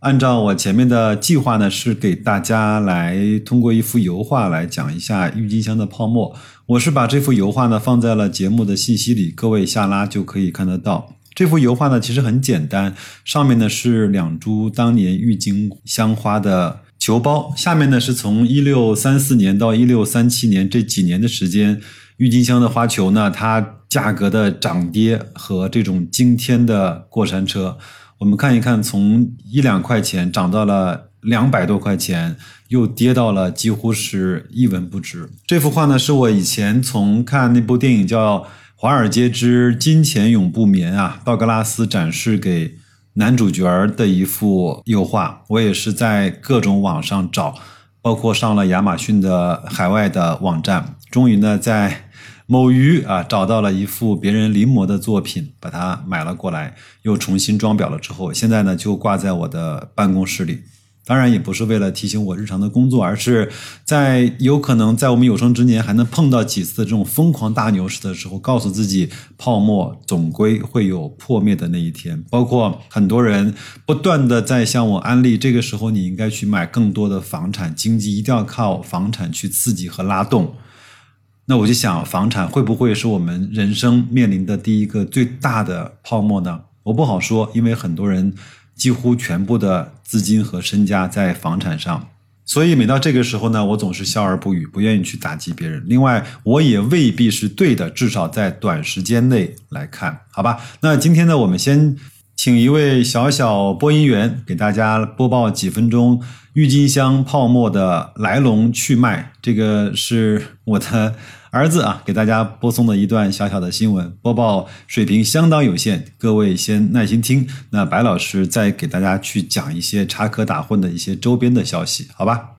按照我前面的计划呢，是给大家来通过一幅油画来讲一下郁金香的泡沫。我是把这幅油画呢放在了节目的信息里，各位下拉就可以看得到。这幅油画呢其实很简单，上面呢是两株当年郁金香花的球包，下面呢是从一六三四年到一六三七年这几年的时间，郁金香的花球呢它价格的涨跌和这种惊天的过山车。我们看一看，从一两块钱涨到了两百多块钱，又跌到了几乎是一文不值。这幅画呢，是我以前从看那部电影叫《华尔街之金钱永不眠》啊，道格拉斯展示给男主角的一幅油画。我也是在各种网上找，包括上了亚马逊的海外的网站，终于呢在。某鱼啊，找到了一幅别人临摹的作品，把它买了过来，又重新装裱了之后，现在呢就挂在我的办公室里。当然也不是为了提醒我日常的工作，而是在有可能在我们有生之年还能碰到几次这种疯狂大牛市的时候，告诉自己泡沫总归会有破灭的那一天。包括很多人不断的在向我安利，这个时候你应该去买更多的房产，经济一定要靠房产去刺激和拉动。那我就想，房产会不会是我们人生面临的第一个最大的泡沫呢？我不好说，因为很多人几乎全部的资金和身家在房产上，所以每到这个时候呢，我总是笑而不语，不愿意去打击别人。另外，我也未必是对的，至少在短时间内来看，好吧？那今天呢，我们先请一位小小播音员给大家播报几分钟郁金香泡沫的来龙去脉。这个是我的。儿子啊，给大家播送的一段小小的新闻播报水平相当有限，各位先耐心听。那白老师再给大家去讲一些插科打诨的一些周边的消息，好吧？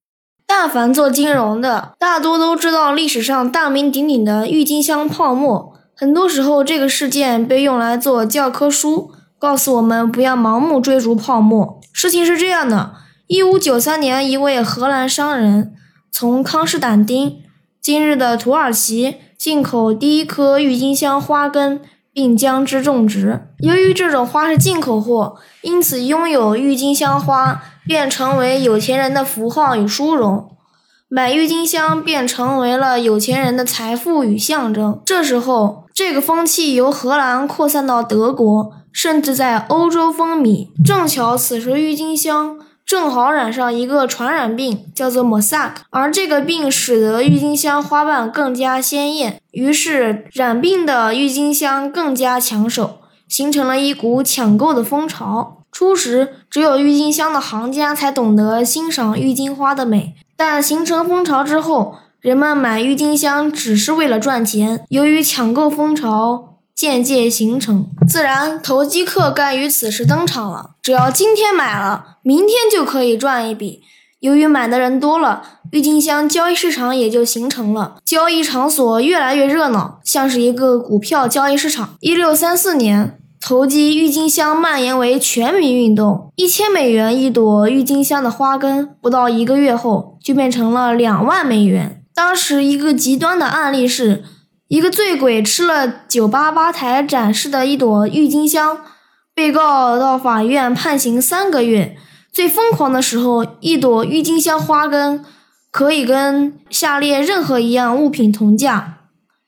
但凡做金融的，大多都知道历史上大名鼎鼎的郁金香泡沫。很多时候，这个事件被用来做教科书，告诉我们不要盲目追逐泡沫。事情是这样的：一五九三年，一位荷兰商人从康士坦丁。今日的土耳其进口第一颗郁金香花根，并将之种植。由于这种花是进口货，因此拥有郁金香花便成为有钱人的符号与殊荣。买郁金香便成为了有钱人的财富与象征。这时候，这个风气由荷兰扩散到德国，甚至在欧洲风靡。正巧此时郁金香。正好染上一个传染病，叫做莫萨克，而这个病使得郁金香花瓣更加鲜艳，于是染病的郁金香更加抢手，形成了一股抢购的风潮。初时，只有郁金香的行家才懂得欣赏郁金花的美，但形成风潮之后，人们买郁金香只是为了赚钱。由于抢购风潮。渐渐形成，自然投机客该于此时登场了。只要今天买了，明天就可以赚一笔。由于买的人多了，郁金香交易市场也就形成了。交易场所越来越热闹，像是一个股票交易市场。一六三四年，投机郁金香蔓延为全民运动。一千美元一朵郁金香的花根，不到一个月后就变成了两万美元。当时一个极端的案例是。一个醉鬼吃了酒吧吧台展示的一朵郁金香，被告到法院判刑三个月。最疯狂的时候，一朵郁金香花根可以跟下列任何一样物品同价：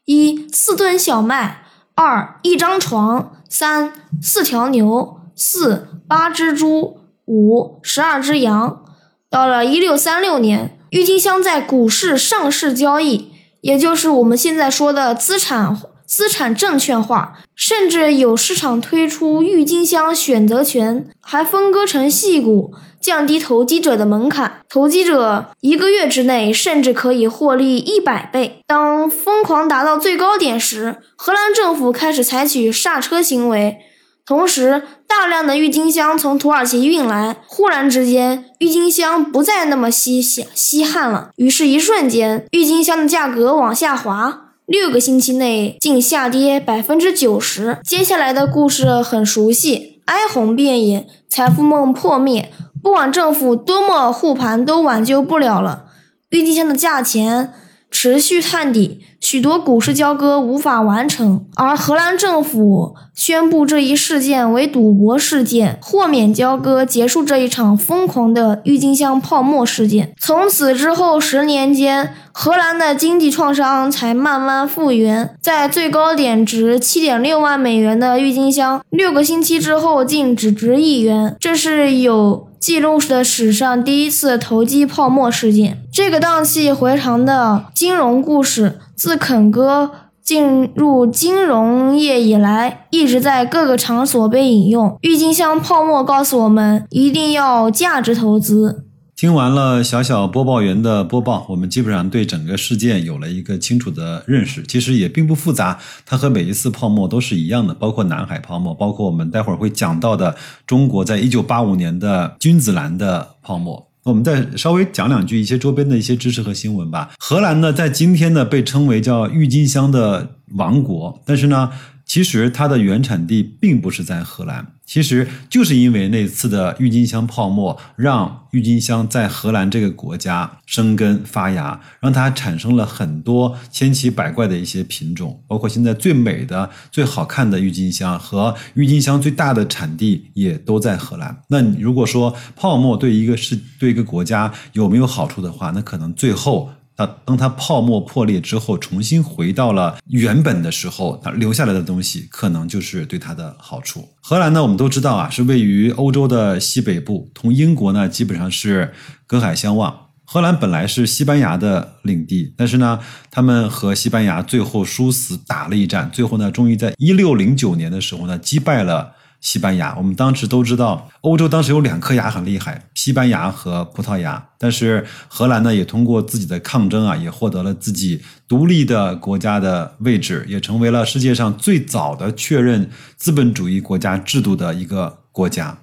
一、四吨小麦；二、一张床；三、四条牛；四、八只猪；五、十二只羊。到了一六三六年，郁金香在股市上市交易。也就是我们现在说的资产资产证券化，甚至有市场推出郁金香选择权，还分割成细股，降低投机者的门槛。投机者一个月之内甚至可以获利一百倍。当疯狂达到最高点时，荷兰政府开始采取刹车行为，同时，大量的郁金香从土耳其运来，忽然之间，郁金香不再那么稀稀稀罕了。于是，一瞬间，郁金香的价格往下滑，六个星期内竟下跌百分之九十。接下来的故事很熟悉，哀鸿遍野，财富梦破灭，不管政府多么护盘，都挽救不了了。郁金香的价钱。持续探底，许多股市交割无法完成，而荷兰政府宣布这一事件为赌博事件，豁免交割，结束这一场疯狂的郁金香泡沫事件。从此之后十年间，荷兰的经济创伤才慢慢复原。在最高点值七点六万美元的郁金香，六个星期之后竟只值一元，这是有。记录的史上第一次投机泡沫事件，这个荡气回肠的金融故事，自肯哥进入金融业以来，一直在各个场所被引用。郁金香泡沫告诉我们，一定要价值投资。听完了小小播报员的播报，我们基本上对整个事件有了一个清楚的认识。其实也并不复杂，它和每一次泡沫都是一样的，包括南海泡沫，包括我们待会儿会讲到的中国在一九八五年的君子兰的泡沫。我们再稍微讲两句一些周边的一些知识和新闻吧。荷兰呢，在今天呢被称为叫郁金香的王国，但是呢。其实它的原产地并不是在荷兰，其实就是因为那次的郁金香泡沫，让郁金香在荷兰这个国家生根发芽，让它产生了很多千奇百怪的一些品种，包括现在最美的、最好看的郁金香和郁金香最大的产地也都在荷兰。那如果说泡沫对一个是对一个国家有没有好处的话，那可能最后。那当它泡沫破裂之后，重新回到了原本的时候，它留下来的东西可能就是对它的好处。荷兰呢，我们都知道啊，是位于欧洲的西北部，同英国呢基本上是隔海相望。荷兰本来是西班牙的领地，但是呢，他们和西班牙最后殊死打了一战，最后呢，终于在一六零九年的时候呢，击败了。西班牙，我们当时都知道，欧洲当时有两颗牙很厉害，西班牙和葡萄牙。但是荷兰呢，也通过自己的抗争啊，也获得了自己独立的国家的位置，也成为了世界上最早的确认资本主义国家制度的一个国家。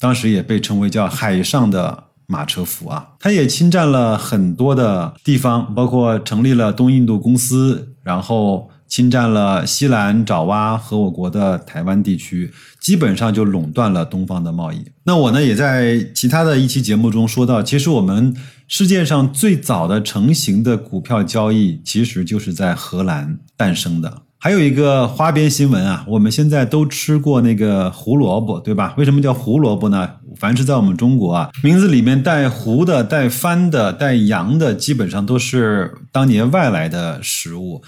当时也被称为叫海上的马车夫啊。他也侵占了很多的地方，包括成立了东印度公司，然后。侵占了西兰、爪哇和我国的台湾地区，基本上就垄断了东方的贸易。那我呢，也在其他的一期节目中说到，其实我们世界上最早的成型的股票交易，其实就是在荷兰诞生的。还有一个花边新闻啊，我们现在都吃过那个胡萝卜，对吧？为什么叫胡萝卜呢？凡是在我们中国啊，名字里面带“胡”的、带“番”的、带“洋”的，基本上都是当年外来的食物。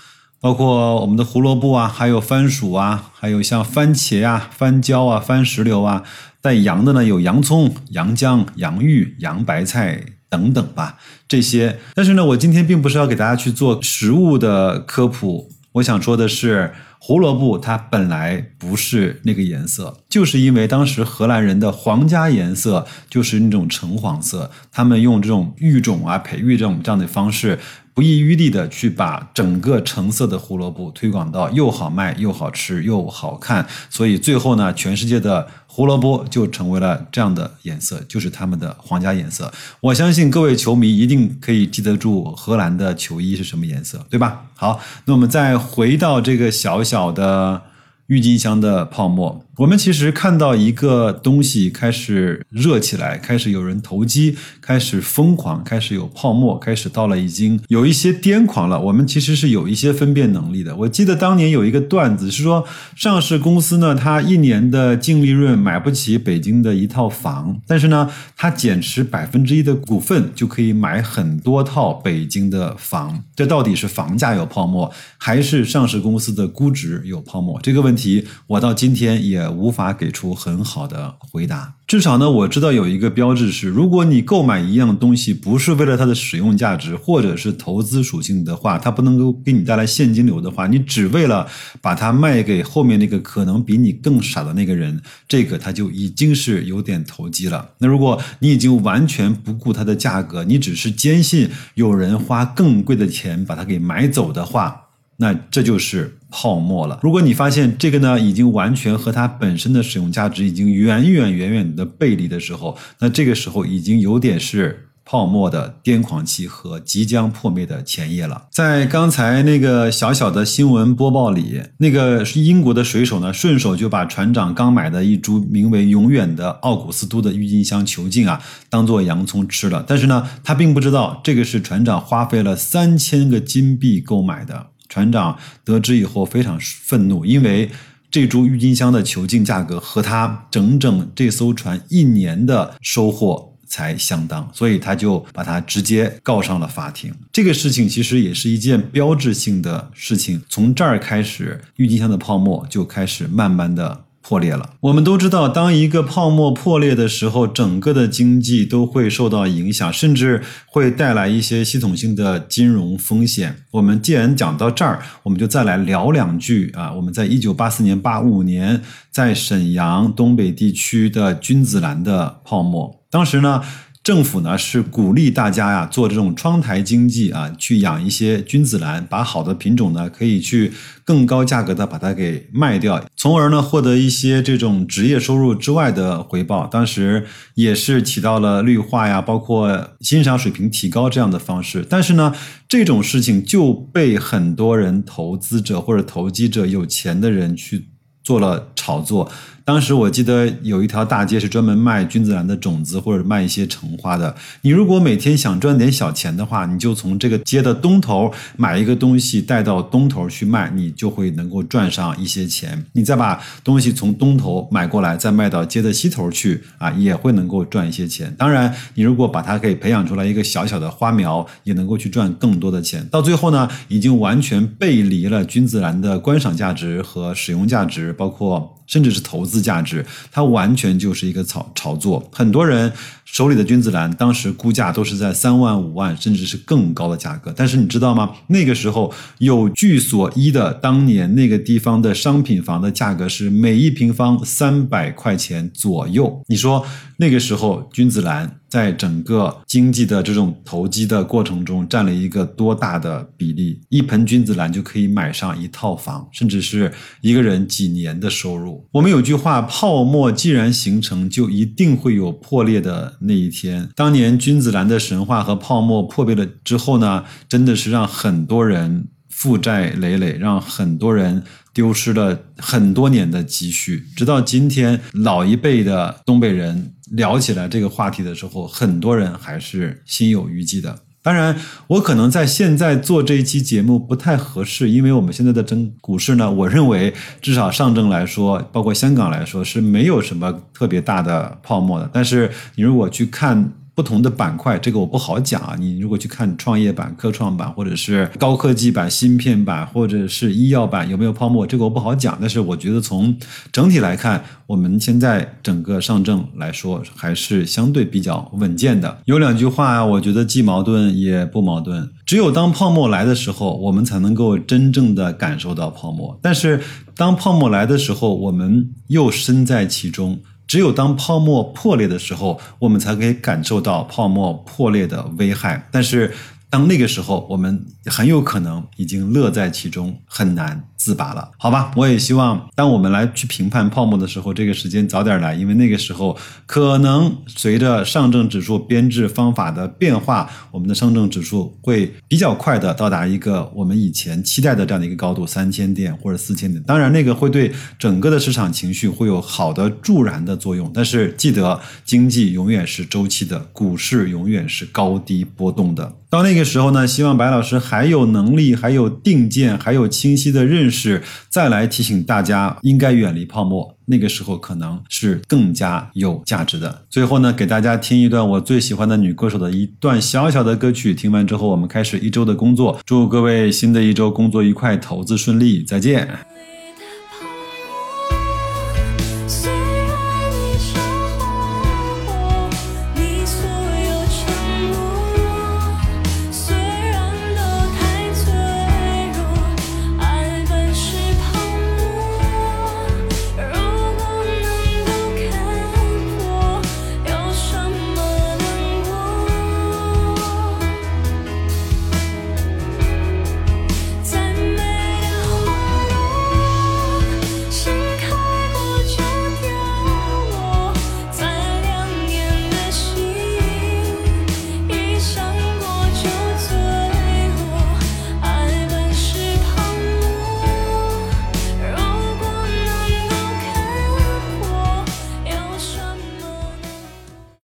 包括我们的胡萝卜啊，还有番薯啊，还有像番茄啊、番椒啊、番石榴啊，带洋的呢有洋葱、洋姜、洋芋、洋白菜等等吧，这些。但是呢，我今天并不是要给大家去做食物的科普，我想说的是，胡萝卜它本来不是那个颜色，就是因为当时荷兰人的皇家颜色就是那种橙黄色，他们用这种育种啊、培育这种这样的方式。不遗余力的去把整个橙色的胡萝卜推广到又好卖又好吃又好看，所以最后呢，全世界的胡萝卜就成为了这样的颜色，就是他们的皇家颜色。我相信各位球迷一定可以记得住荷兰的球衣是什么颜色，对吧？好，那我们再回到这个小小的郁金香的泡沫。我们其实看到一个东西开始热起来，开始有人投机，开始疯狂，开始有泡沫，开始到了已经有一些癫狂了。我们其实是有一些分辨能力的。我记得当年有一个段子是说，上市公司呢，它一年的净利润买不起北京的一套房，但是呢，它减持百分之一的股份就可以买很多套北京的房。这到底是房价有泡沫，还是上市公司的估值有泡沫？这个问题，我到今天也。无法给出很好的回答。至少呢，我知道有一个标志是，如果你购买一样东西不是为了它的使用价值或者是投资属性的话，它不能够给你带来现金流的话，你只为了把它卖给后面那个可能比你更傻的那个人，这个它就已经是有点投机了。那如果你已经完全不顾它的价格，你只是坚信有人花更贵的钱把它给买走的话，那这就是泡沫了。如果你发现这个呢，已经完全和它本身的使用价值已经远远远远的背离的时候，那这个时候已经有点是。泡沫的癫狂期和即将破灭的前夜了。在刚才那个小小的新闻播报里，那个英国的水手呢，顺手就把船长刚买的一株名为“永远”的奥古斯都的郁金香球茎啊，当做洋葱吃了。但是呢，他并不知道这个是船长花费了三千个金币购买的。船长得知以后非常愤怒，因为这株郁金香的球茎价格和他整整这艘船一年的收获。才相当，所以他就把他直接告上了法庭。这个事情其实也是一件标志性的事情，从这儿开始，郁金香的泡沫就开始慢慢的破裂了。我们都知道，当一个泡沫破裂的时候，整个的经济都会受到影响，甚至会带来一些系统性的金融风险。我们既然讲到这儿，我们就再来聊两句啊。我们在一九八四年、八五年，在沈阳东北地区的君子兰的泡沫。当时呢，政府呢是鼓励大家呀做这种窗台经济啊，去养一些君子兰，把好的品种呢可以去更高价格的把它给卖掉，从而呢获得一些这种职业收入之外的回报。当时也是起到了绿化呀，包括欣赏水平提高这样的方式。但是呢，这种事情就被很多人投资者或者投机者有钱的人去做了炒作。当时我记得有一条大街是专门卖君子兰的种子或者卖一些橙花的。你如果每天想赚点小钱的话，你就从这个街的东头买一个东西带到东头去卖，你就会能够赚上一些钱。你再把东西从东头买过来，再卖到街的西头去啊，也会能够赚一些钱。当然，你如果把它给培养出来一个小小的花苗，也能够去赚更多的钱。到最后呢，已经完全背离了君子兰的观赏价值和使用价值，包括。甚至是投资价值，它完全就是一个炒炒作。很多人手里的君子兰当时估价都是在三万、五万，甚至是更高的价格。但是你知道吗？那个时候有据所依的，当年那个地方的商品房的价格是每一平方三百块钱左右。你说那个时候君子兰？在整个经济的这种投机的过程中，占了一个多大的比例？一盆君子兰就可以买上一套房，甚至是一个人几年的收入。我们有句话：泡沫既然形成，就一定会有破裂的那一天。当年君子兰的神话和泡沫破灭了之后呢，真的是让很多人负债累累，让很多人。丢失了很多年的积蓄，直到今天，老一辈的东北人聊起来这个话题的时候，很多人还是心有余悸的。当然，我可能在现在做这一期节目不太合适，因为我们现在的整股市呢，我认为至少上证来说，包括香港来说是没有什么特别大的泡沫的。但是你如果去看，不同的板块，这个我不好讲啊。你如果去看创业板、科创板，或者是高科技板、芯片板，或者是医药板，有没有泡沫？这个我不好讲。但是我觉得从整体来看，我们现在整个上证来说还是相对比较稳健的。有两句话，我觉得既矛盾也不矛盾。只有当泡沫来的时候，我们才能够真正的感受到泡沫。但是当泡沫来的时候，我们又身在其中。只有当泡沫破裂的时候，我们才可以感受到泡沫破裂的危害。但是。当那个时候，我们很有可能已经乐在其中，很难自拔了，好吧？我也希望，当我们来去评判泡沫的时候，这个时间早点来，因为那个时候可能随着上证指数编制方法的变化，我们的上证指数会比较快的到达一个我们以前期待的这样的一个高度，三千点或者四千点。当然，那个会对整个的市场情绪会有好的助燃的作用。但是记得，经济永远是周期的，股市永远是高低波动的。到那个时候呢，希望白老师还有能力、还有定见、还有清晰的认识，再来提醒大家应该远离泡沫。那个时候可能是更加有价值的。最后呢，给大家听一段我最喜欢的女歌手的一段小小的歌曲。听完之后，我们开始一周的工作。祝各位新的一周工作愉快，投资顺利，再见。